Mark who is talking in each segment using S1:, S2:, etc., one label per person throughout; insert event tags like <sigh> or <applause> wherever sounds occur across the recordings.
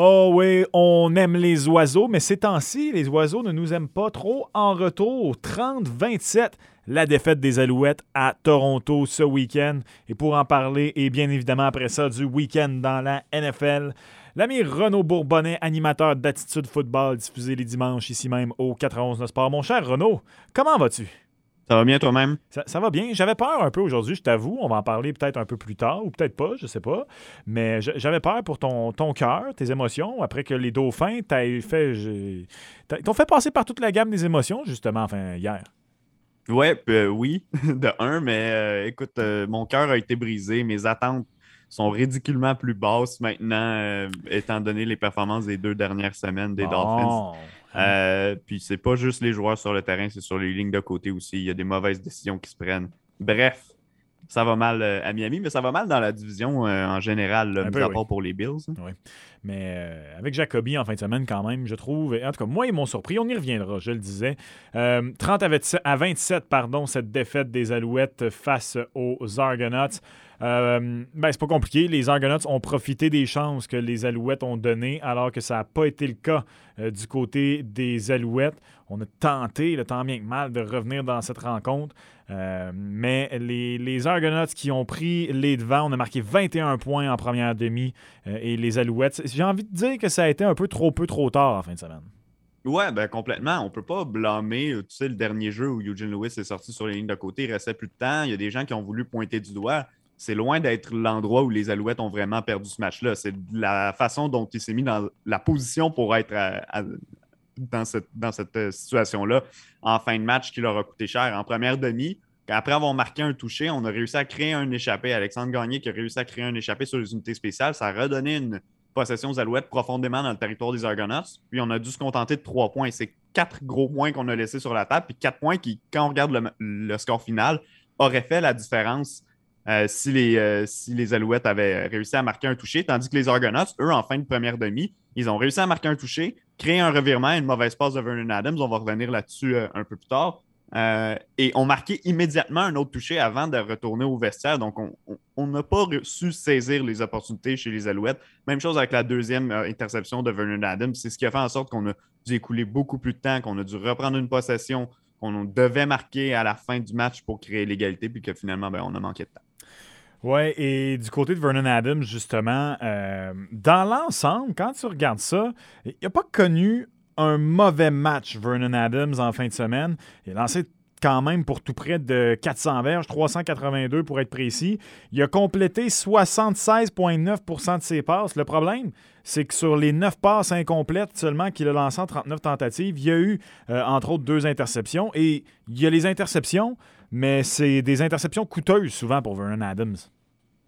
S1: Oh oui, on aime les oiseaux, mais ces temps-ci, les oiseaux ne nous aiment pas trop. En retour, 30-27, la défaite des Alouettes à Toronto ce week-end. Et pour en parler, et bien évidemment après ça, du week-end dans la NFL, l'ami Renaud Bourbonnais, animateur d'Attitude Football, diffusé les dimanches ici même au 91 Sport. Mon cher Renaud, comment vas-tu?
S2: Ça va bien toi-même?
S1: Ça, va bien. J'avais peur un peu aujourd'hui, je t'avoue. On va en parler peut-être un peu plus tard, ou peut-être pas, je sais pas. Mais j'avais peur pour ton, ton cœur, tes émotions, après que les dauphins t'aient fait. T'ont fait passer par toute la gamme des émotions, justement, enfin, hier.
S2: Ouais, euh, oui, <laughs> de un, mais euh, écoute, euh, mon cœur a été brisé. Mes attentes sont ridiculement plus basses maintenant, étant donné les performances des deux dernières semaines des Dolphins. Euh, puis c'est pas juste les joueurs sur le terrain, c'est sur les lignes de côté aussi. Il y a des mauvaises décisions qui se prennent. Bref, ça va mal euh, à Miami, mais ça va mal dans la division euh, en général, là, mis à part pour les Bills.
S1: Oui. Mais avec Jacoby en fin de semaine, quand même, je trouve. En tout cas, moi, ils m'ont surpris. On y reviendra, je le disais. 30 à 27, pardon, cette défaite des Alouettes face aux Argonauts. Euh, ben, c'est pas compliqué. Les Argonauts ont profité des chances que les Alouettes ont données, alors que ça n'a pas été le cas euh, du côté des Alouettes. On a tenté, le temps bien que mal, de revenir dans cette rencontre. Euh, mais les, les, Argonauts qui ont pris les devants, on a marqué 21 points en première demi. et les Alouettes, j'ai envie de dire que ça a été un peu trop peu trop tard en fin de semaine.
S2: Ouais, ben complètement. On peut pas blâmer, tu sais, le dernier jeu où Eugene Lewis est sorti sur les lignes de côté, il restait plus de temps. Il y a des gens qui ont voulu pointer du doigt c'est loin d'être l'endroit où les Alouettes ont vraiment perdu ce match-là. C'est la façon dont il s'est mis dans la position pour être dans cette, euh, situation-là en fin de match qui leur a coûté cher. En première demi, après avoir marqué un touché, on a réussi à créer un échappé. Alexandre Gagné qui a réussi à créer un échappé sur les unités spéciales. Ça a redonné une possession aux Alouettes profondément dans le territoire des Argonauts. Puis on a dû se contenter de trois points. C'est quatre gros points qu'on a laissés sur la table. Puis quatre points qui, quand on regarde le, le score final, auraient fait la différence euh, si, les, euh, si les Alouettes avaient réussi à marquer un toucher, tandis que les Argonauts, eux, en fin de première demi, ils ont réussi à marquer un toucher, créer un revirement, une mauvaise passe de Vernon Adams. On va revenir là-dessus euh, un peu plus tard. et ont marqué immédiatement un autre toucher avant de retourner au vestiaire. Donc, on n'a pas su saisir les opportunités chez les Alouettes. Même chose avec la deuxième interception de Vernon Adams. C'est ce qui a fait en sorte qu'on a dû écouler beaucoup plus de temps, qu'on a dû reprendre une possession, qu'on devait marquer à la fin du match pour créer l'égalité, puis que finalement, ben, on a manqué de temps.
S1: Oui, et du côté de Vernon Adams, justement, euh, dans l'ensemble, quand tu regardes ça, il n'a pas connu un mauvais match, Vernon Adams, en fin de semaine. Il a lancé quand même pour tout près de 400 verges, 382 pour être précis. Il a complété 76,9% de ses passes. Le problème, c'est que sur les 9 passes incomplètes seulement qu'il a lancées en 39 tentatives, il y a eu, euh, entre autres, deux interceptions. Et il y a les interceptions, mais c'est des interceptions coûteuses souvent pour Vernon Adams.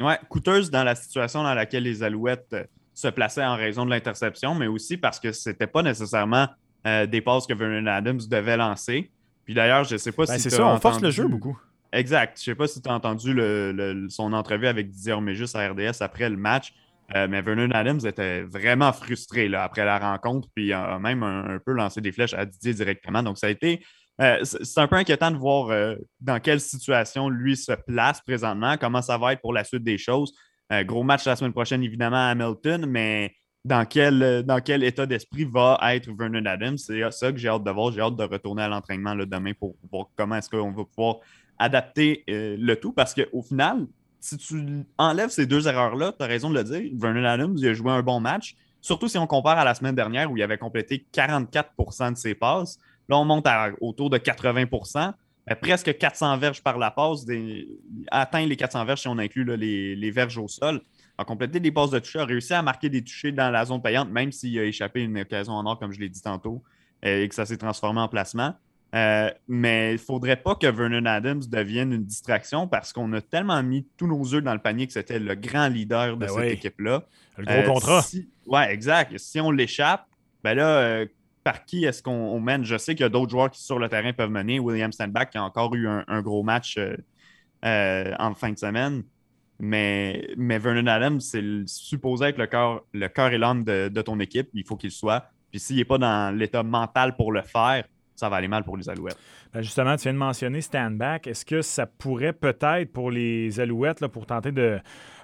S2: Oui, coûteuses dans la situation dans laquelle les Alouettes euh, se plaçaient en raison de l'interception, mais aussi parce que ce n'était pas nécessairement euh, des passes que Vernon Adams devait lancer. Puis d'ailleurs, je ne sais pas ben,
S1: si. C'est ça, on force le jeu beaucoup.
S2: Exact. Je ne sais pas si tu as entendu son entrevue avec Didier Orméjus à RDS après le match. Euh, mais Vernon Adams était vraiment frustré là, après la rencontre, puis a même un, peu lancé des flèches à Didier directement. Donc, ça a été euh, c'est un peu inquiétant de voir euh, dans quelle situation lui se place présentement, comment ça va être pour la suite des choses. Euh, gros match la semaine prochaine, évidemment, à Hamilton, mais dans quel, dans quel état d'esprit va être Vernon Adams? C'est ça que j'ai hâte de voir. J'ai hâte de retourner à l'entraînement demain pour voir comment est-ce qu'on va pouvoir adapter le tout parce qu'au final, si tu enlèves ces deux erreurs-là, tu as raison de le dire, Vernon Adams il a joué un bon match, surtout si on compare à la semaine dernière où il avait complété 44% de ses passes. Là, on monte à autour de 80% presque 400 verges par la passe, atteint les 400 verges si on inclut les, verges au sol. A complété des passes de toucher, a réussi à marquer des touchés dans la zone payante, même s'il a échappé une occasion en or, comme je l'ai dit tantôt, euh, et que ça s'est transformé en placement. Euh, mais il ne faudrait pas que Vernon Adams devienne une distraction parce qu'on a tellement mis tous nos œufs dans le panier que c'était le grand leader de ben cette équipe-là.
S1: Le gros euh, contrat.
S2: Oui, exact. Si on l'échappe, ben là, par qui est-ce qu'on mène? Je sais qu'il y a d'autres joueurs qui, sur le terrain, peuvent mener. William Stanback qui a encore eu un, gros match euh, euh, en fin de semaine. Mais, mais Vernon Adams, c'est supposé être le cœur, le et l'âme de, ton équipe. Il faut qu'il soit. Puis s'il n'est pas dans l'état mental pour le faire, ça va aller mal pour les Alouettes.
S1: Ben, justement, tu viens de mentionner stand-back. Est-ce que ça pourrait peut-être pour les Alouettes, là, pour tenter de,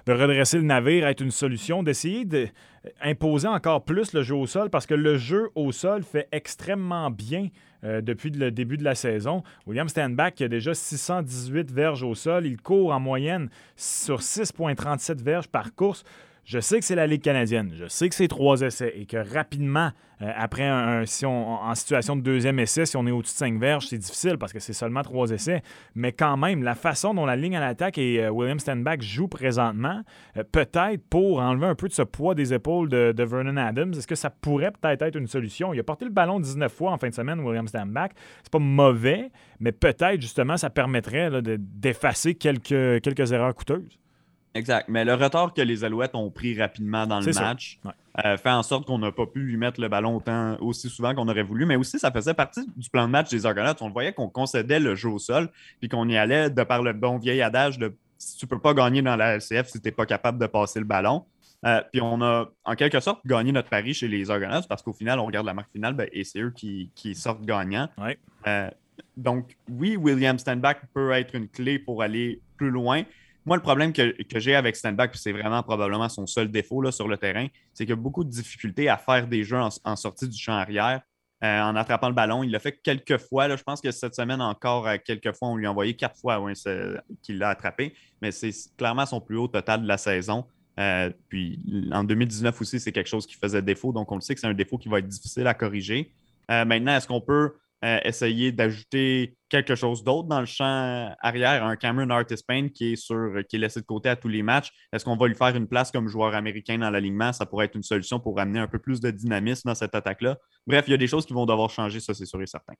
S1: redresser le navire, être une solution, d'essayer d'imposer encore plus le jeu au sol? Parce que le jeu au sol fait extrêmement bien euh, depuis le début de la saison. William Stanback qui a déjà 618 verges au sol. Il court en moyenne sur 6,37 verges par course. Je sais que c'est la Ligue canadienne, je sais que c'est trois essais et que rapidement, euh, après un, si on, en situation de deuxième essai, si on est au-dessus de cinq verges, c'est difficile parce que c'est seulement trois essais. Mais quand même, la façon dont la ligne à l'attaque et euh, William Stanback jouent présentement, euh, peut-être pour enlever un peu de ce poids des épaules de, Vernon Adams, est-ce que ça pourrait peut-être être une solution? Il a porté le ballon 19 fois en fin de semaine, William Stanback. C'est pas mauvais, mais peut-être justement ça permettrait d'effacer quelques, quelques erreurs coûteuses.
S2: Exact. Mais le retard que les Alouettes ont pris rapidement dans le match euh, fait en sorte qu'on n'a pas pu lui mettre le ballon autant, aussi souvent qu'on aurait voulu. Mais aussi, ça faisait partie du plan de match des Argonauts. On voyait qu'on concédait le jeu au sol, puis qu'on y allait de par le bon vieil adage de si tu peux pas gagner dans la LCF si tu n'es pas capable de passer le ballon. Euh, puis on a en quelque sorte gagné notre pari chez les Argonauts parce qu'au final, on regarde la marque finale ben, et c'est eux qui, sortent gagnants. Euh, donc, oui, William Stanback peut être une clé pour aller plus loin. Moi, le problème que, j'ai avec Stanback, puis c'est vraiment probablement son seul défaut là, sur le terrain, c'est qu'il a beaucoup de difficultés à faire des jeux en, sortie du champ arrière. Euh, en attrapant le ballon. Il l'a fait quelques fois. Je pense que cette semaine encore, quelques fois, on lui a envoyé quatre fois qu'il l'a attrapé. Mais c'est clairement son plus haut total de la saison. Euh, puis en 2019 aussi, c'est quelque chose qui faisait défaut. Donc on le sait que c'est un défaut qui va être difficile à corriger. Euh, maintenant, est-ce qu'on peut essayer d'ajouter quelque chose d'autre dans le champ arrière, un Cameron Artis Payne qui est sur qui est laissé de côté à tous les matchs. Est-ce qu'on va lui faire une place comme joueur américain dans l'alignement? Ça pourrait être une solution pour amener un peu plus de dynamisme dans cette attaque-là. Bref, il y a des choses qui vont devoir changer, ça c'est sûr et certain.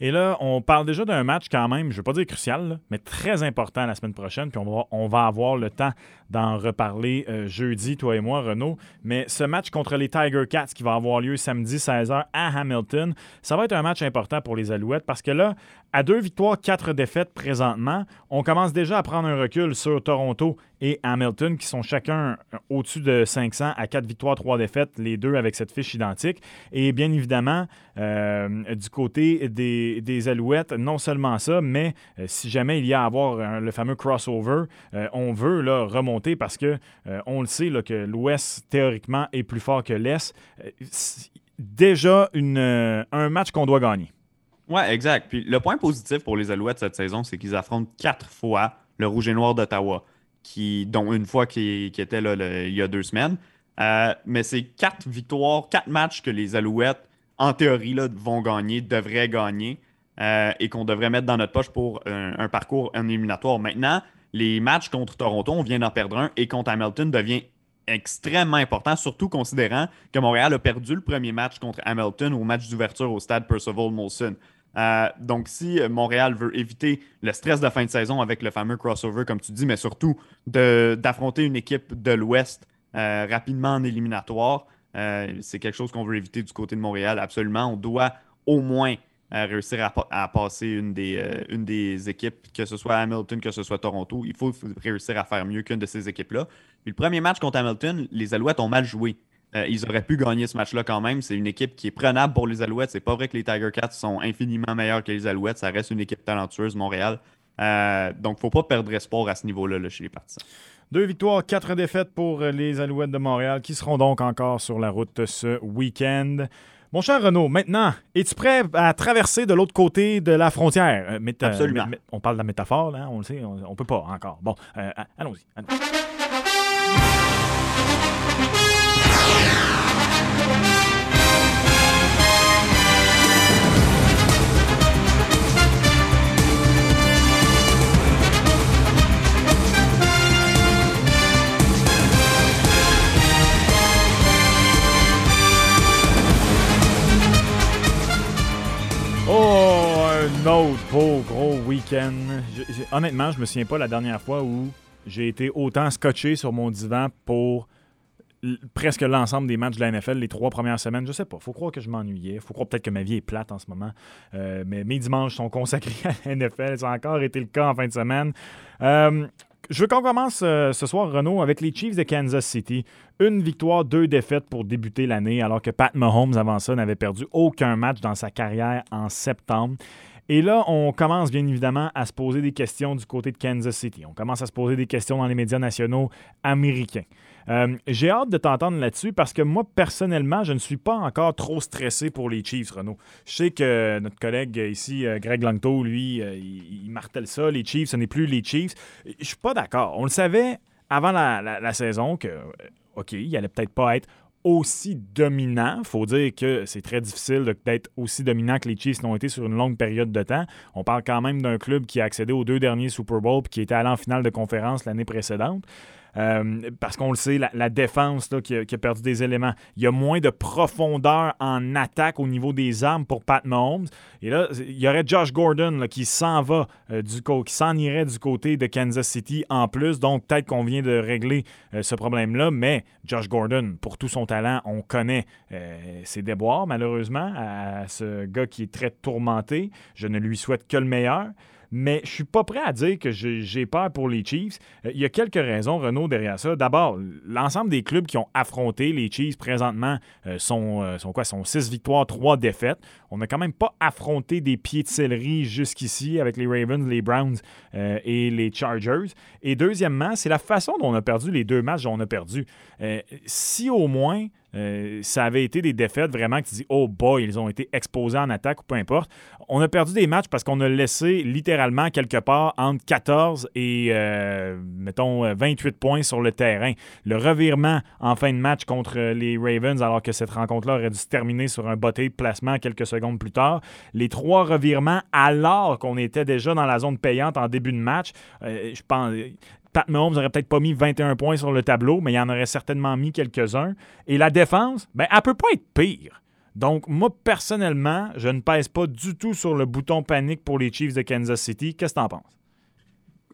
S1: Et là, on parle déjà d'un match quand même, je ne veux pas dire crucial, mais très important la semaine prochaine, puis on va, on va avoir le temps d'en reparler euh, jeudi, toi et moi, Renaud. Mais ce match contre les Tiger Cats qui va avoir lieu samedi 16h à Hamilton, ça va être un match important pour les Alouettes parce que là, deux victoires, quatre défaites présentement, on commence déjà à prendre un recul sur Toronto et Hamilton, qui sont chacun au-dessus de 500 à quatre victoires, trois défaites, les deux avec cette fiche identique. Et bien évidemment, euh, du côté des, Alouettes, non seulement ça, mais euh, si jamais il y a à avoir le fameux crossover, euh, on veut là, remonter parce que on le sait que l'Ouest, théoriquement, est plus fort que l'Est. déjà un match qu'on doit gagner.
S2: Oui, exact. Puis le point positif pour les Alouettes cette saison, c'est qu'ils affrontent quatre fois le Rouge et Noir d'Ottawa, qui, dont une fois qui, était là il y a deux semaines. Euh, mais c'est quatre victoires, quatre matchs que les Alouettes, en théorie, là, vont gagner, devraient gagner, euh, et qu'on devrait mettre dans notre poche pour un, parcours éliminatoire. Maintenant, les matchs contre Toronto, on vient d'en perdre un, et contre Hamilton devient extrêmement important, surtout considérant que Montréal a perdu le premier match contre Hamilton au match d'ouverture au stade Percival Molson. Euh, donc, si Montréal veut éviter le stress de fin de saison avec le fameux crossover, comme tu dis, mais surtout d'affronter une équipe de l'Ouest euh, rapidement en éliminatoire, euh, c'est quelque chose qu'on veut éviter du côté de Montréal. Absolument. On doit au moins réussir à, passer une des, une des équipes, que ce soit Hamilton, que ce soit Toronto. Il faut réussir à faire mieux qu'une de ces équipes-là. le premier match contre Hamilton, les Alouettes ont mal joué. Euh, ils auraient pu gagner ce match-là quand même. C'est une équipe qui est prenable pour les Alouettes. C'est pas vrai que les Tiger Cats sont infiniment meilleurs que les Alouettes. Ça reste une équipe talentueuse, Montréal. Euh, donc, faut pas perdre espoir à ce niveau-là chez les partisans.
S1: Deux victoires, quatre défaites pour les Alouettes de Montréal qui seront donc encore sur la route ce week-end. Mon cher Renaud, maintenant, es-tu prêt à traverser de l'autre côté de la frontière?
S2: Euh, Absolument.
S1: on parle de la métaphore, là, on le sait, on, ne peut pas encore. Bon, allons-y. allons y autre beau gros week-end. Honnêtement, je me souviens pas la dernière fois où j'ai été autant scotché sur mon divan pour presque l'ensemble des matchs de la NFL les trois premières semaines. Je sais pas. Faut croire que je m'ennuyais. Faut croire peut-être que ma vie est plate en ce moment. Euh, mais mes dimanches sont consacrés <laughs> à la NFL. Ça a encore été le cas en fin de semaine. Euh, je veux qu'on commence ce soir, Renault, avec les Chiefs de Kansas City. Une victoire, deux défaites pour débuter l'année, alors que Pat Mahomes, avant ça, n'avait perdu aucun match dans sa carrière en septembre. Et là, on commence bien évidemment à se poser des questions du côté de Kansas City. On commence à se poser des questions dans les médias nationaux américains. Euh, j'ai hâte de t'entendre là-dessus parce que moi, personnellement, je ne suis pas encore trop stressé pour les Chiefs, Renaud. Je sais que notre collègue ici, euh, Greg Langto, lui, euh, il, martèle ça. Les Chiefs, ce n'est plus les Chiefs. Je suis pas d'accord. On le savait avant la, la saison que, OK, il allait peut-être pas être aussi dominant. Il faut dire que c'est très difficile d'être aussi dominant que les Chiefs l'ont été sur une longue période de temps. On parle quand même d'un club qui a accédé aux deux derniers Super Bowls et qui était allé en finale de conférence l'année précédente. Euh, parce qu'on le sait, la, défense qui, a, perdu des éléments. Il y a moins de profondeur en attaque au niveau des armes pour Pat Mahomes. Et là, il y aurait Josh Gordon qui s'en va, euh, du qui s'en irait du côté de Kansas City en plus. Donc, peut-être qu'on vient de régler euh, ce problème-là. Mais Josh Gordon, pour tout son talent, on connaît ses déboires, malheureusement, à ce gars qui est très tourmenté. Je ne lui souhaite que le meilleur mais je suis pas prêt à dire que j'ai peur pour les Chiefs. Euh, il y a quelques raisons, Renault, derrière ça. D'abord, l'ensemble des clubs qui ont affronté les Chiefs présentement euh, sont, euh, sont quoi? Sont 6 victoires, 3 défaites. On n'a quand même pas affronté des pieds de céleri jusqu'ici avec les Ravens, les Browns et les Chargers. Et deuxièmement, c'est la façon dont on a perdu les deux matchs dont on a perdu. si au moins euh, ça avait été des défaites vraiment que tu dis, oh boy, ils ont été exposés en attaque ou peu importe. On a perdu des matchs parce qu'on a laissé littéralement quelque part entre 14 et, euh, mettons, 28 points sur le terrain. Le revirement en fin de match contre les Ravens, alors que cette rencontre-là aurait dû se terminer sur un botté de placement quelques secondes plus tard. Les trois revirements, alors qu'on était déjà dans la zone payante en début de match, euh, je pense Pat Mahomes n'aurait peut-être pas mis 21 points sur le tableau, mais il en aurait certainement mis quelques-uns. Et la défense, ben, elle peut pas être pire. Donc, moi, personnellement, je ne pèse pas du tout sur le bouton panique pour les Chiefs de Kansas City. Qu'est-ce que tu en penses?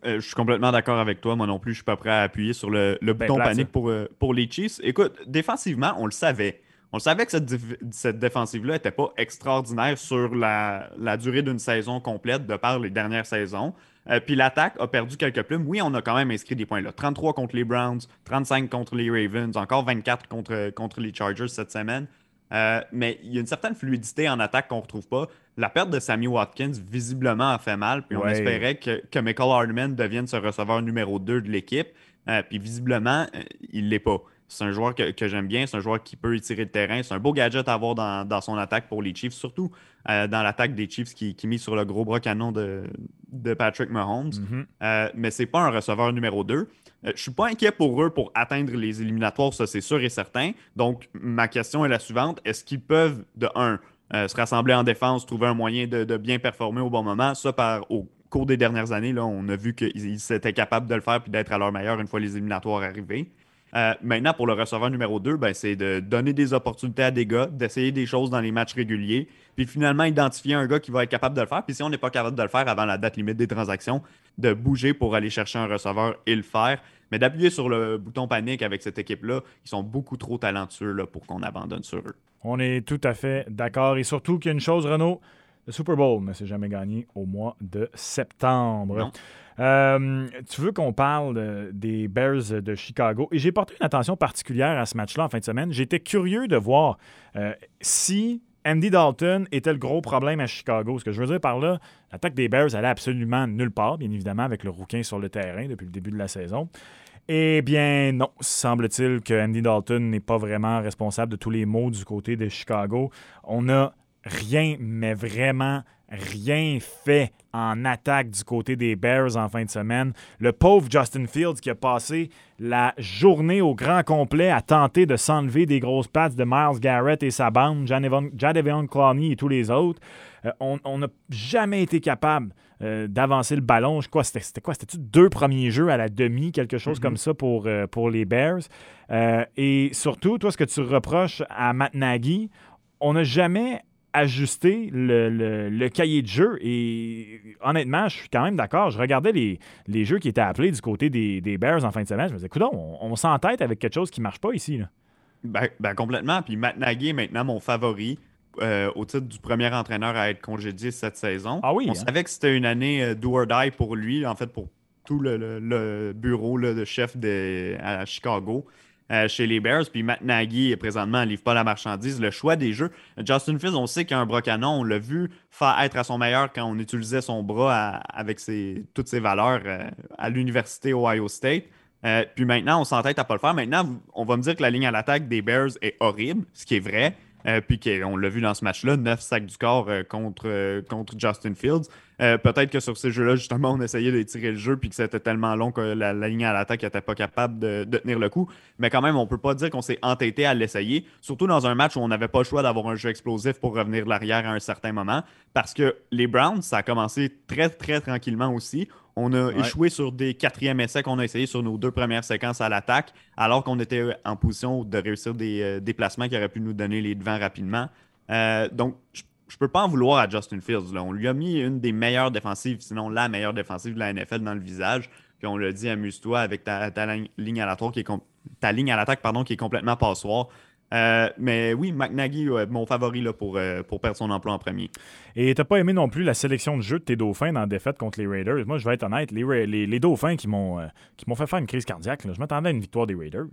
S2: Euh, je suis complètement d'accord avec toi. Moi non plus, je ne suis pas prêt à appuyer sur le, ben, bouton panique pour, euh, pour les Chiefs. Écoute, défensivement, on le savait. On savait que cette, cette défensive-là n'était pas extraordinaire sur la, la durée d'une saison complète de par les dernières saisons. Euh, puis l'attaque a perdu quelques plumes. Oui, on a quand même inscrit des points là. 33 contre les Browns, 35 contre les Ravens, encore 24 contre, contre les Chargers cette semaine. Euh, mais il y a une certaine fluidité en attaque qu'on ne retrouve pas. La perte de Sammy Watkins, visiblement, a fait mal. Puis on espérait que, que Michael Hardman devienne ce receveur numéro 2 de l'équipe. Euh, puis visiblement, il ne l'est pas. C'est un joueur que, j'aime bien. C'est un joueur qui peut étirer le terrain. C'est un beau gadget à avoir dans, son attaque pour les Chiefs, surtout euh, dans l'attaque des Chiefs qui, qui mise sur le gros bras canon de, de Patrick Mahomes. Mm-hmm. Euh, mais c'est pas un receveur numéro 2. Je euh, je suis pas inquiet pour eux pour atteindre les éliminatoires, ça c'est sûr et certain. Donc, ma question est la suivante. Est-ce qu'ils peuvent, de un, se rassembler en défense, trouver un moyen de, bien performer au bon moment? Ça, par, au cours des dernières années, là, on a vu qu'ils étaient capables de le faire puis d'être à leur meilleur une fois les éliminatoires arrivés. Euh, maintenant, pour le receveur numéro 2, ben, c'est de donner des opportunités à des gars, d'essayer des choses dans les matchs réguliers, puis finalement identifier un gars qui va être capable de le faire. Puis si on n'est pas capable de le faire avant la date limite des transactions, de bouger pour aller chercher un receveur et le faire. Mais d'appuyer sur le bouton panique avec cette équipe-là, ils sont beaucoup trop talentueux là, pour qu'on abandonne sur eux.
S1: On est tout à fait d'accord. Et surtout qu'il y a une chose, Renaud, le Super Bowl ne s'est jamais gagné au mois de septembre. Euh, tu veux qu'on parle des Bears de Chicago? Et j'ai porté une attention particulière à ce match-là en fin de semaine. J'étais curieux de voir euh, si Andy Dalton était le gros problème à Chicago. Ce que je veux dire par là, l'attaque des Bears allait absolument nulle part, bien évidemment, avec le rouquin sur le terrain depuis le début de la saison. Eh bien, non. Semble-t-il que Andy Dalton n'est pas vraiment responsable de tous les maux du côté de Chicago. On a rien, mais vraiment rien fait en attaque du côté des Bears en fin de semaine. Le pauvre Justin Fields qui a passé la journée au grand complet à tenter de s'enlever des grosses pattes de Miles Garrett et sa bande, Jadeveon Clowney et tous les autres. Euh, on n'a jamais été capable euh, d'avancer le ballon. Je crois c'était quoi? C'était-tu deux premiers jeux à la demi, quelque chose mm-hmm. comme ça pour, euh, pour les Bears? et surtout, toi, ce que tu reproches à Matt Nagy, on n'a jamais ajuster le, cahier de jeu. Et honnêtement, je suis quand même d'accord. Je regardais les, les, jeux qui étaient appelés du côté des, Bears en fin de semaine. Je me disais, écoute, on, on s'entête avec quelque chose qui ne marche pas ici.
S2: Ben, ben, complètement. Puis Matt Nagy est maintenant mon favori. Euh, au titre du premier entraîneur à être congédié cette saison.
S1: Ah oui,
S2: On
S1: hein?
S2: savait que c'était une année euh, do or die pour lui, en fait, pour tout le, bureau de chef de, à Chicago. Euh, chez les Bears. Puis Matt Nagy, présentement, livre pas la marchandise. Le choix des jeux. Justin Fields, on sait qu'il a un bras canon. On l'a vu faire être à son meilleur quand on utilisait son bras avec toutes ses valeurs euh, à l'université Ohio State. Euh, puis maintenant, on s'entête à pas le faire. Maintenant, on va me dire que la ligne à l'attaque des Bears est horrible, ce qui est vrai. Puis on l'a vu dans ce match-là, 9 sacs du corps contre Justin Fields. Peut-être que sur ces jeux-là, justement, on essayait de tirer le jeu puis que c'était tellement long que la, ligne à l'attaque n'était pas capable de, tenir le coup. Mais quand même, on ne peut pas dire qu'on s'est entêté à l'essayer, surtout dans un match où on n'avait pas le choix d'avoir un jeu explosif pour revenir de l'arrière à un certain moment. Parce que les Browns, ça a commencé très, très tranquillement aussi. On a échoué sur des quatrièmes essais qu'on a essayé sur nos deux premières séquences à l'attaque, alors qu'on était en position de réussir des euh, déplacements qui auraient pu nous donner les devants rapidement. Euh, donc, je ne peux pas en vouloir à Justin Fields. On lui a mis une des meilleures défensives, sinon la meilleure défensive de la NFL dans le visage. Puis on l'a dit, amuse-toi avec ta, ligne à l'attaque qui est ta ligne à l'attaque pardon qui est complètement passoire. Euh, mais oui, McNaghy, mon favori là, pour, euh, pour perdre son emploi en premier.
S1: Et t'as pas aimé non plus la sélection de jeu de tes Dauphins dans la défaite contre les Raiders? Moi, je vais être honnête, les, les, Dauphins qui m'ont euh, qui m'ont fait faire une crise cardiaque. Je m'attendais à une victoire des Raiders.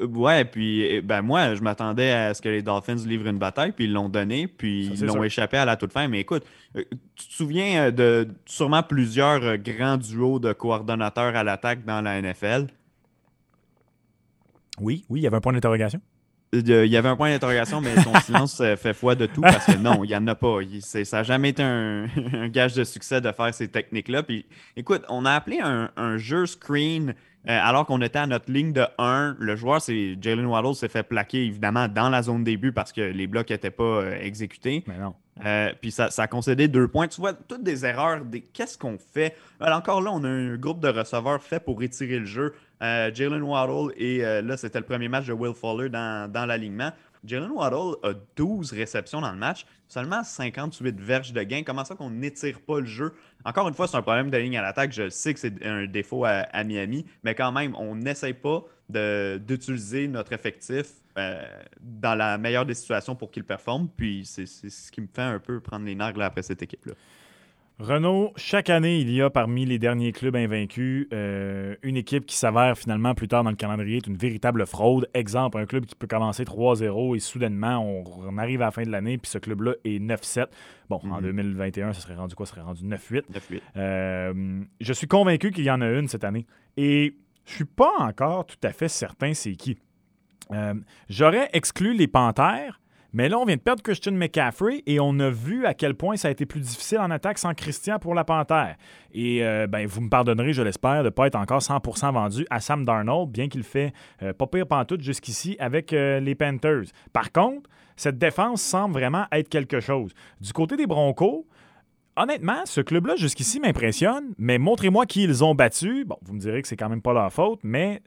S2: Ouais, puis ben moi, je m'attendais à ce que les Dolphins livrent une bataille, puis ils l'ont donné, puis ils l'ont échappé à la toute fin. Mais écoute, tu te souviens de sûrement plusieurs grands duos de coordonnateurs à l'attaque dans la NFL?
S1: Oui, oui, il y avait un point d'interrogation.
S2: Il y avait un point d'interrogation, mais son <laughs> silence fait foi de tout parce que non, il n'y en a pas. ça n'a jamais été <laughs> un, gage de succès de faire ces techniques-là. Puis écoute, on a appelé un, jeu screen euh, alors qu'on était à notre ligne de 1. Le joueur, c'est Jalen Waddle, s'est fait plaquer évidemment dans la zone début parce que les blocs n'étaient pas euh, exécutés.
S1: Mais non.
S2: Euh, puis ça, a concédé deux points. Tu vois, toutes des erreurs. Des... Qu'est-ce qu'on fait? encore là, on a un groupe de receveurs fait pour retirer le jeu. Jalen Waddle, et là, c'était le premier match de Will Fuller dans, dans l'alignement. Jalen Waddle a 12 réceptions dans le match, seulement 58 verges de gain. Comment ça qu'on n'étire pas le jeu? Encore une fois, c'est un problème de ligne à l'attaque. Je sais que c'est un défaut à, Miami, mais quand même, on n'essaye pas d'utiliser notre effectif euh, dans la meilleure des situations pour qu'il performe. Puis c'est ce qui me fait un peu prendre les nerfs après cette équipe-là.
S1: Renault, chaque année, il y a parmi les derniers clubs invaincus euh, une équipe qui s'avère finalement plus tard dans le calendrier être une véritable fraude. Exemple, un club qui peut commencer 3-0 et soudainement, on, arrive à la fin de l'année puis ce club-là est 9-7. Bon, en 2021, mhm. ça serait rendu quoi? Ça serait rendu 9-8. Euh, je suis convaincu qu'il y en a une cette année. Et je suis pas encore tout à fait certain c'est qui. Euh, j'aurais exclu les Panthères mais là, on vient de perdre Christian McCaffrey et on a vu à quel point ça a été plus difficile en attaque sans Christian pour la Panthère. Et euh, ben, vous me pardonnerez, je l'espère, de ne pas être encore 100% vendu à Sam Darnold, bien qu'il fait euh, pas pire pantoute jusqu'ici avec euh, les Panthers. Par contre, cette défense semble vraiment être quelque chose. Du côté des Broncos, honnêtement, ce club-là, jusqu'ici, m'impressionne, mais montrez-moi qui ils ont battu. Bon, vous me direz que c'est quand même pas leur faute, mais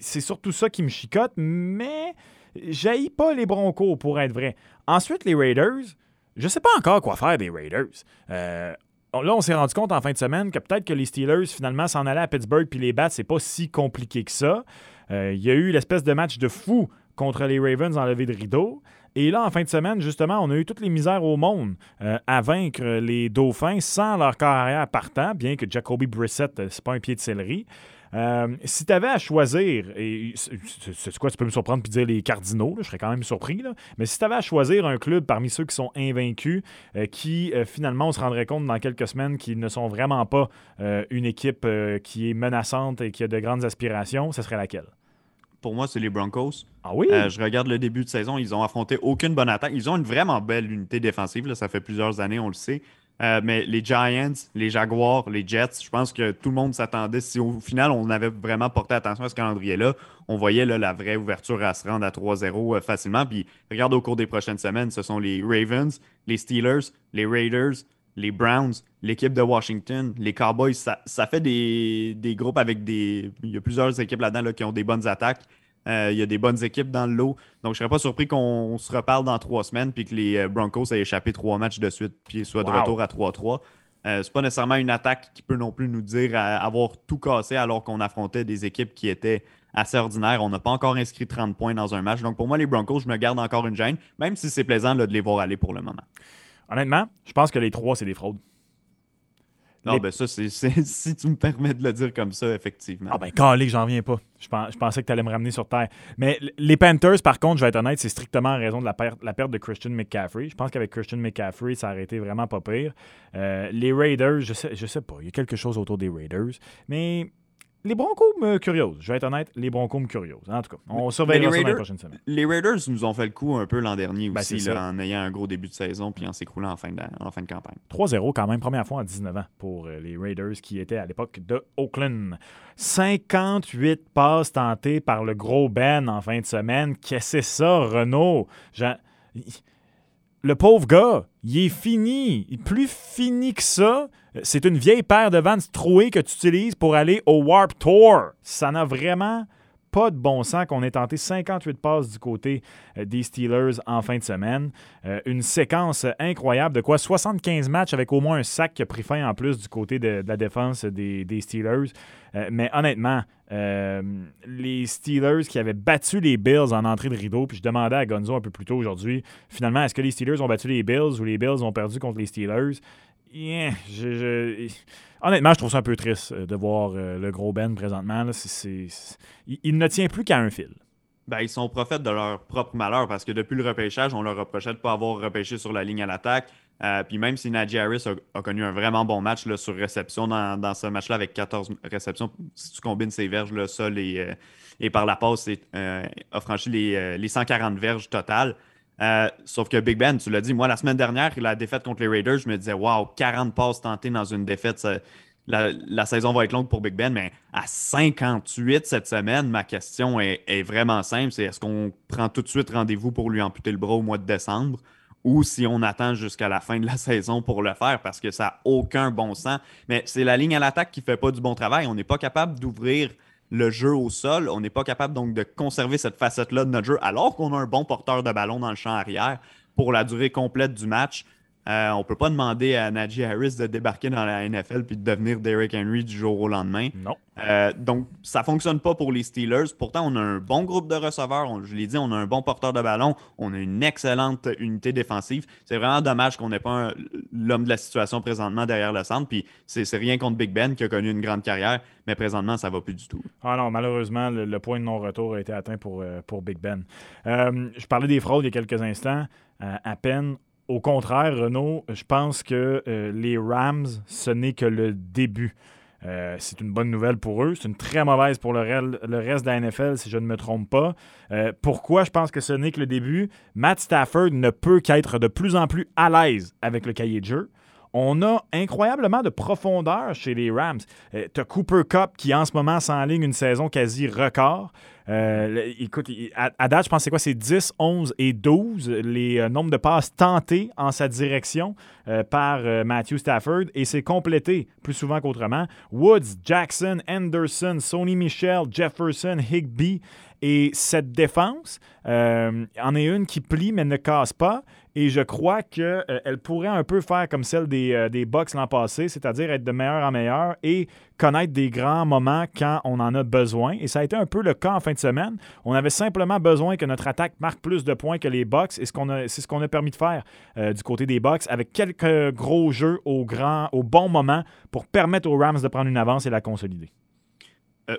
S1: c'est surtout ça qui me chicote, mais J'haïs pas les Broncos, pour être vrai. Ensuite, les Raiders, je sais pas encore quoi faire des Raiders. Euh, là, on s'est rendu compte en fin de semaine que peut-être que les Steelers, finalement, s'en allaient à Pittsburgh puis les Bats, c'est pas si compliqué que ça. Euh, il y a eu l'espèce de match de fou contre les Ravens en levée de rideau. Et là, en fin de semaine, justement, on a eu toutes les misères au monde euh, à vaincre les Dauphins sans leur carrière partant, bien que Jacoby Brissett, c'est pas un pied de céleri. Euh, si tu avais à choisir, et c'est quoi, tu peux me surprendre puis dire les Cardinaux, je serais quand même surpris, mais si tu avais à choisir un club parmi ceux qui sont invaincus, euh, qui euh, finalement on se rendrait compte dans quelques semaines qu'ils ne sont vraiment pas une équipe qui est menaçante et qui a de grandes aspirations, ce serait laquelle?
S2: Pour moi, c'est les Broncos.
S1: Ah oui?
S2: je regarde le début de saison, ils ont affronté aucune bonne attaque. Ils ont une vraiment belle unité défensive, ça fait plusieurs années, on le sait. Euh, mais les Giants, les Jaguars, les Jets, je pense que tout le monde s'attendait. Si au final, on avait vraiment porté attention à ce calendrier-là, on voyait la vraie ouverture à se rendre à 3-0 euh, facilement. Puis regarde au cours des prochaines semaines, ce sont les Ravens, les Steelers, les Raiders, les Browns, l'équipe de Washington, les Cowboys. Ça, fait des, des, groupes avec des. Il y a plusieurs équipes là-dedans qui ont des bonnes attaques. Euh, il y a des bonnes équipes dans le lot. Donc, je ne serais pas surpris qu'on se reparle dans trois semaines puis que les euh, Broncos aient échappé trois matchs de suite puis soient de retour à 3-3. Euh, c'est pas nécessairement une attaque qui peut non plus nous dire avoir tout cassé alors qu'on affrontait des équipes qui étaient assez ordinaires. On n'a pas encore inscrit 30 points dans un match. Donc pour moi, les Broncos, je me garde encore une gêne, même si c'est plaisant de les voir aller pour le moment.
S1: Honnêtement, je pense que les trois, c'est des fraudes.
S2: Ah, ben ça, c'est <laughs> si tu me permets de le dire comme ça, effectivement.
S1: Ah, ben, calé, j'en viens pas. Je, pensais que tu allais me ramener sur terre. Mais les Panthers, par contre, je vais être honnête, c'est strictement en raison de la, perte, la perte de Christian McCaffrey. Je pense qu'avec Christian McCaffrey, ça aurait été vraiment pas pire. Euh, les Raiders, je sais, je sais pas, il y a quelque chose autour des Raiders. Mais les Broncos me curiosent. Je vais être honnête, les Broncos me curiosent. En tout cas, on surveillera ça dans les prochaines semaines.
S2: Les Raiders nous ont fait le coup un peu l'an dernier ben, aussi, en ayant un gros début de saison puis en s'écroulant en, fin de, en fin de campagne.
S1: 3-0 quand même, première fois en 19 ans pour euh, les Raiders qui étaient à l'époque de Oakland. 58 passes tentées par le gros Ben en fin de semaine. Qu'est-ce que c'est ça, Renault? Le pauvre gars, il est fini. Plus fini que ça, c'est une vieille paire de Vans trouées que tu utilises pour aller au Warp Tour. Ça n'a vraiment pas de bon sens qu'on ait tenté 58 passes du côté euh, des Steelers en fin de semaine. Euh, une séquence incroyable de quoi? 75 matchs avec au moins un sac qui a pris fin en plus du côté de, la défense des, Steelers. Euh, mais honnêtement, les Steelers qui avaient battu les Bills en entrée de rideau, puis je demandais à Gonzo un peu plus tôt aujourd'hui, finalement, est-ce que les Steelers ont battu les Bills ou les Bills ont perdu contre les Steelers? Honnêtement, je trouve ça un peu triste euh, de voir euh, le gros Ben présentement. Il, ne tient plus qu'à un fil.
S2: Ben, ils sont prophètes de leur propre malheur parce que depuis le repêchage, on leur reprochait de ne pas avoir repêché sur la ligne à l'attaque. Euh, puis même si Najee Harris a, connu un vraiment bon match sur réception dans, ce match-là avec 14 réceptions, si tu combines ses verges, le sol et, et par la passe, a franchi les, les 140 verges totales. Euh, sauf que Big Ben, tu l'as dit, moi, la semaine dernière, la défaite contre les Raiders, je me disais, waouh, 40 passes tentées dans une défaite, la, saison va être longue pour Big Ben, mais à 58 cette semaine, ma question est, vraiment simple c'est est-ce qu'on prend tout de suite rendez-vous pour lui amputer le bras au mois de décembre ou si on attend jusqu'à la fin de la <laughs> saison pour le faire parce que ça n'a aucun bon sens. Mais c'est la ligne à l'attaque qui ne fait pas du bon travail. On n'est pas capable d'ouvrir le jeu au sol. On n'est pas capable donc de conserver cette facette-là de notre jeu alors qu'on a un bon porteur de ballon dans le champ arrière pour la durée complète du match. Euh, on ne peut pas demander à Najee Harris de débarquer dans la NFL puis de devenir Derrick Henry du jour au lendemain.
S1: Non.
S2: Euh, donc, ça ne fonctionne pas pour les Steelers. Pourtant, on a un bon groupe de receveurs. je l'ai dit, on a un bon porteur de ballon. On a une excellente unité défensive. C'est vraiment dommage qu'on n'ait pas l'homme de la situation présentement derrière le centre. Puis, c'est rien contre Big Ben qui a connu une grande carrière. Mais présentement, ça ne va plus du tout.
S1: Ah non, malheureusement, le, point de non-retour a été atteint pour, euh, pour Big Ben. je parlais des fraudes il y a quelques instants. à peine au contraire, Renault, je pense que euh, les Rams, ce n'est que le début. Euh, c'est une bonne nouvelle pour eux. C'est une très mauvaise pour le, reste de la NFL, si je ne me trompe pas. Euh, pourquoi je pense que ce n'est que le début? Matt Stafford ne peut qu'être de plus en plus à l'aise avec le cahier de jeu. On a incroyablement de profondeur chez les Rams. tu as Cooper Cup qui en ce moment s'enligne une saison quasi record. Euh, écoute, à, date, je pense c'est quoi? C'est 10, 11 et 12 les euh, nombres de passes tentées en sa direction euh, par Matthew Stafford et c'est complété plus souvent qu'autrement. Woods, Jackson, Anderson, Sony Michel, Jefferson, Higby et cette défense en est une qui plie mais ne casse pas. Et je crois qu'elle euh, pourrait un peu faire comme celle des, euh, des Bucks l'an passé, c'est-à-dire être de meilleur en meilleur et connaître des grands moments quand on en a besoin. Et ça a été un peu le cas en fin de semaine. On avait simplement besoin que notre attaque marque plus de points que les Bucks et c'est ce qu'on a permis de faire euh, du côté des Bucks avec quelques gros jeux au, grand, au bon moment pour permettre aux Rams de prendre une avance et la consolider.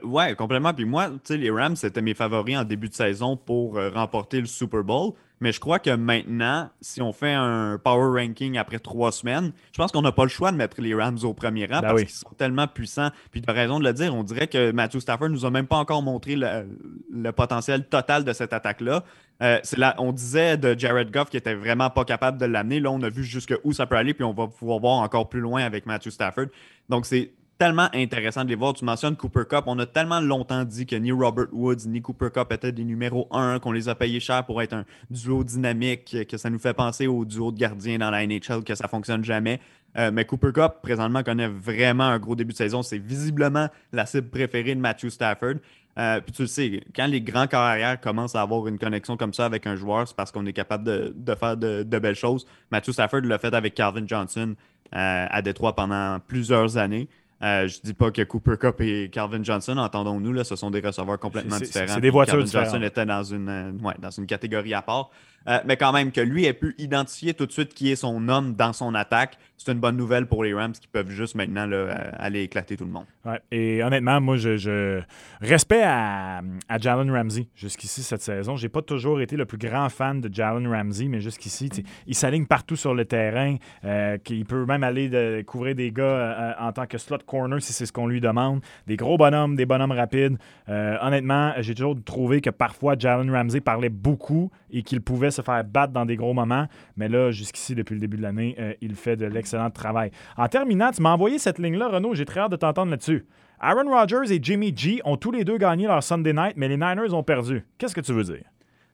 S2: Ouais, complètement. Puis moi, tu sais, les Rams, c'était mes favoris en début de saison pour remporter le Super Bowl. Mais je crois que maintenant, si on fait un power ranking après trois semaines, je pense qu'on n'a pas le choix de mettre les Rams au premier rang ben parce qu'ils sont tellement puissants. Puis tu as raison de le dire, on dirait que Matthew Stafford nous a même pas encore montré le, potentiel total de cette attaque-là. Euh, on disait de Jared Goff qui était vraiment pas capable de l'amener. Là, on a vu jusqu'où ça peut aller, puis on va pouvoir voir encore plus loin avec Matthew Stafford. Donc, c'est tellement intéressant de les voir. Tu mentionnes Cooper Cup. On a tellement longtemps dit que ni Robert Woods ni Cooper Cup étaient des numéros 1, qu'on les a payés cher pour être un duo dynamique, que ça nous fait penser au duo de gardiens dans la NHL, que ça fonctionne jamais. Euh, mais Cooper Cup, présentement, connaît vraiment un gros début de saison. C'est visiblement la cible préférée de Matthew Stafford. Euh, puis tu le sais, quand les grands carrières commencent à avoir une connexion comme ça avec un joueur, c'est parce qu'on est capable de, faire de, belles choses. Matthew Stafford l'a fait avec Calvin Johnson euh, à Détroit pendant plusieurs années. Euh, je dis pas que Cooper Cup et Calvin Johnson, entendons-nous, là, ce sont des receveurs complètement différents.
S1: C'est des voitures
S2: Calvin Johnson était dans une, euh, dans une catégorie à part. Euh, mais quand même, que lui ait pu identifier tout de suite qui est son homme dans son attaque, c'est une bonne nouvelle pour les Rams qui peuvent juste maintenant euh, aller éclater tout le monde.
S1: Ouais, et honnêtement, moi, je, respect à, Jalen Ramsey jusqu'ici cette saison. J'ai pas toujours été le plus grand fan de Jalen Ramsey, mais jusqu'ici, il s'aligne partout sur le terrain. Euh, il peut même aller couvrir des gars en tant que slot corner si c'est ce qu'on lui demande. Des gros bonhommes, des bonhommes rapides. honnêtement, j'ai toujours trouvé que parfois Jalen Ramsey parlait beaucoup et qu'il pouvait se faire battre dans des gros moments. Mais là, jusqu'ici, depuis le début de l'année, euh, il fait de l'excellent travail. En terminant, tu m'as envoyé cette ligne-là, Renaud. J'ai très hâte de t'entendre là-dessus. Aaron Rodgers et Jimmy G ont tous les deux gagné leur Sunday night, mais les Niners ont perdu. Qu'est-ce que tu veux dire?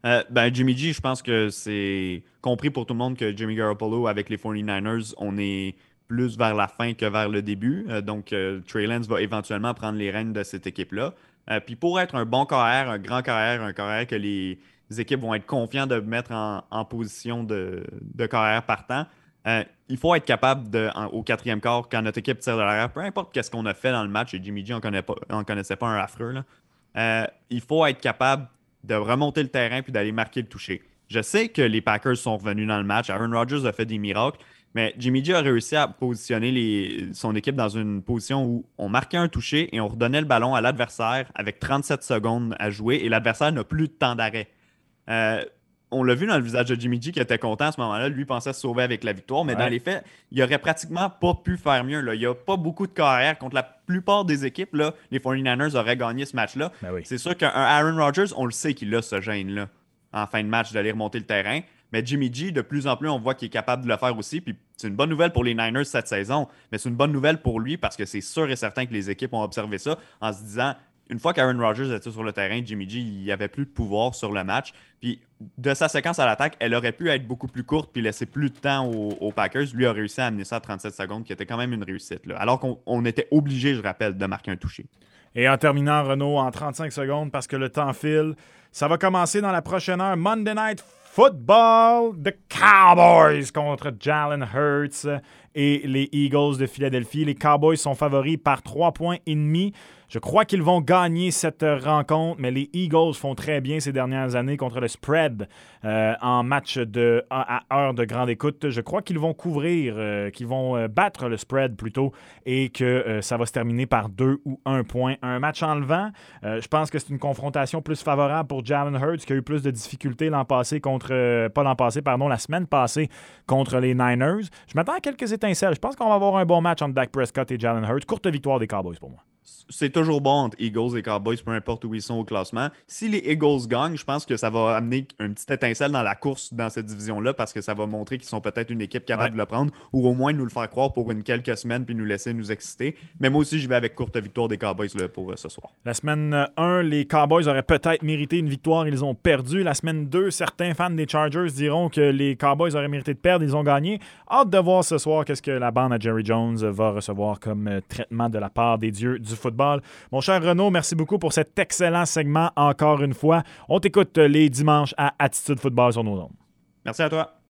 S2: Euh, ben, Jimmy G, je pense que c'est compris pour tout le monde que Jimmy Garoppolo avec les 49ers, on est plus vers la fin que vers le début. Euh, donc, Trey Lance va éventuellement prendre les rênes de cette équipe-là. puis pour être un bon carrière, un grand carrière, un carrière que les, équipes vont être confiants de mettre en, position de, carrière partant. Euh, il faut être capable de, au quatrième quart, quand notre équipe tire de l'arrière, peu importe ce qu'on a fait dans le match, et Jimmy G, on connaissait pas un affreux, euh, il faut être capable de remonter le terrain puis d'aller marquer le toucher. Je sais que les Packers sont revenus dans le match. Aaron Rodgers a fait des miracles, mais Jimmy G a réussi à positionner son équipe dans une position où on marquait un toucher et on redonnait le ballon à l'adversaire avec 37 secondes à jouer et l'adversaire n'a plus de temps d'arrêt. Euh, on l'a vu dans le visage de Jimmy G qui était content à ce moment-là. Lui pensait se sauver avec la victoire, mais dans les faits, il aurait pratiquement pas pu faire mieux. Là. Il n'y a pas beaucoup de carrière contre la plupart des équipes. Là, les 49ers auraient gagné ce match-là.
S1: Ben
S2: C'est sûr qu'un Aaron Rodgers, on le sait qu'il a ce gêne-là en fin de match d'aller remonter le terrain. Mais Jimmy G, de plus en plus, on voit qu'il est capable de le faire aussi. Puis c'est une bonne nouvelle pour les Niners cette saison, mais c'est une bonne nouvelle pour lui parce que c'est sûr et certain que les équipes ont observé ça en se disant une fois qu'Aaron Rodgers était sur le terrain, Jimmy G, il avait plus de pouvoir sur le match. Puis de sa séquence à l'attaque, elle aurait pu être beaucoup plus courte puis laisser plus de temps aux, Packers. Lui a réussi à amener ça à 37 secondes, qui était quand même une réussite. Alors qu'on était obligé, je rappelle, de marquer un toucher.
S1: Et en terminant, Renault, en 35 secondes, parce que le temps file, ça va commencer dans la prochaine heure. Monday Night Football, The Cowboys contre Jalen Hurts et les Eagles de Philadelphie. Les Cowboys sont favoris par 3 points et demi. Je crois qu'ils vont gagner cette rencontre, mais les Eagles font très bien ces dernières années contre le spread euh, en match de, à, heure de grande écoute. Je crois qu'ils vont couvrir, euh, qu'ils vont euh, battre le spread plutôt et que ça va se terminer par deux ou un point. Un match en levant, je pense que c'est une confrontation plus favorable pour Jalen Hurts qui a eu plus de difficultés l'an passé contre, pas l'an passé, pardon, la semaine passée contre les Niners. Je m'attends à quelques étincelles. Je pense qu'on va avoir un bon match entre Dak Prescott et Jalen Hurts. Courte victoire des Cowboys pour moi
S2: c'est toujours bon entre Eagles et Cowboys, peu importe où ils sont au classement. Si les Eagles gagnent, je pense que ça va amener une petite étincelle dans la course dans cette division-là parce que ça va montrer qu'ils sont peut-être une équipe capable de le prendre ou au moins nous le faire croire pour une quelques semaines puis nous laisser nous exciter. Mais moi aussi, je vais avec courte victoire des Cowboys pour euh, ce soir.
S1: La semaine 1, les Cowboys auraient peut-être mérité une victoire, ils ont perdu. La semaine 2, certains fans des Chargers diront que les Cowboys auraient mérité de perdre, ils ont gagné. Hâte de voir ce soir qu'est-ce que la bande à Jerry Jones va recevoir comme euh, traitement de la part des dieux football. Mon cher Renaud, merci beaucoup pour cet excellent segment encore une fois. On t'écoute les dimanches à Attitude Football sur nos ondes.
S2: Merci à toi.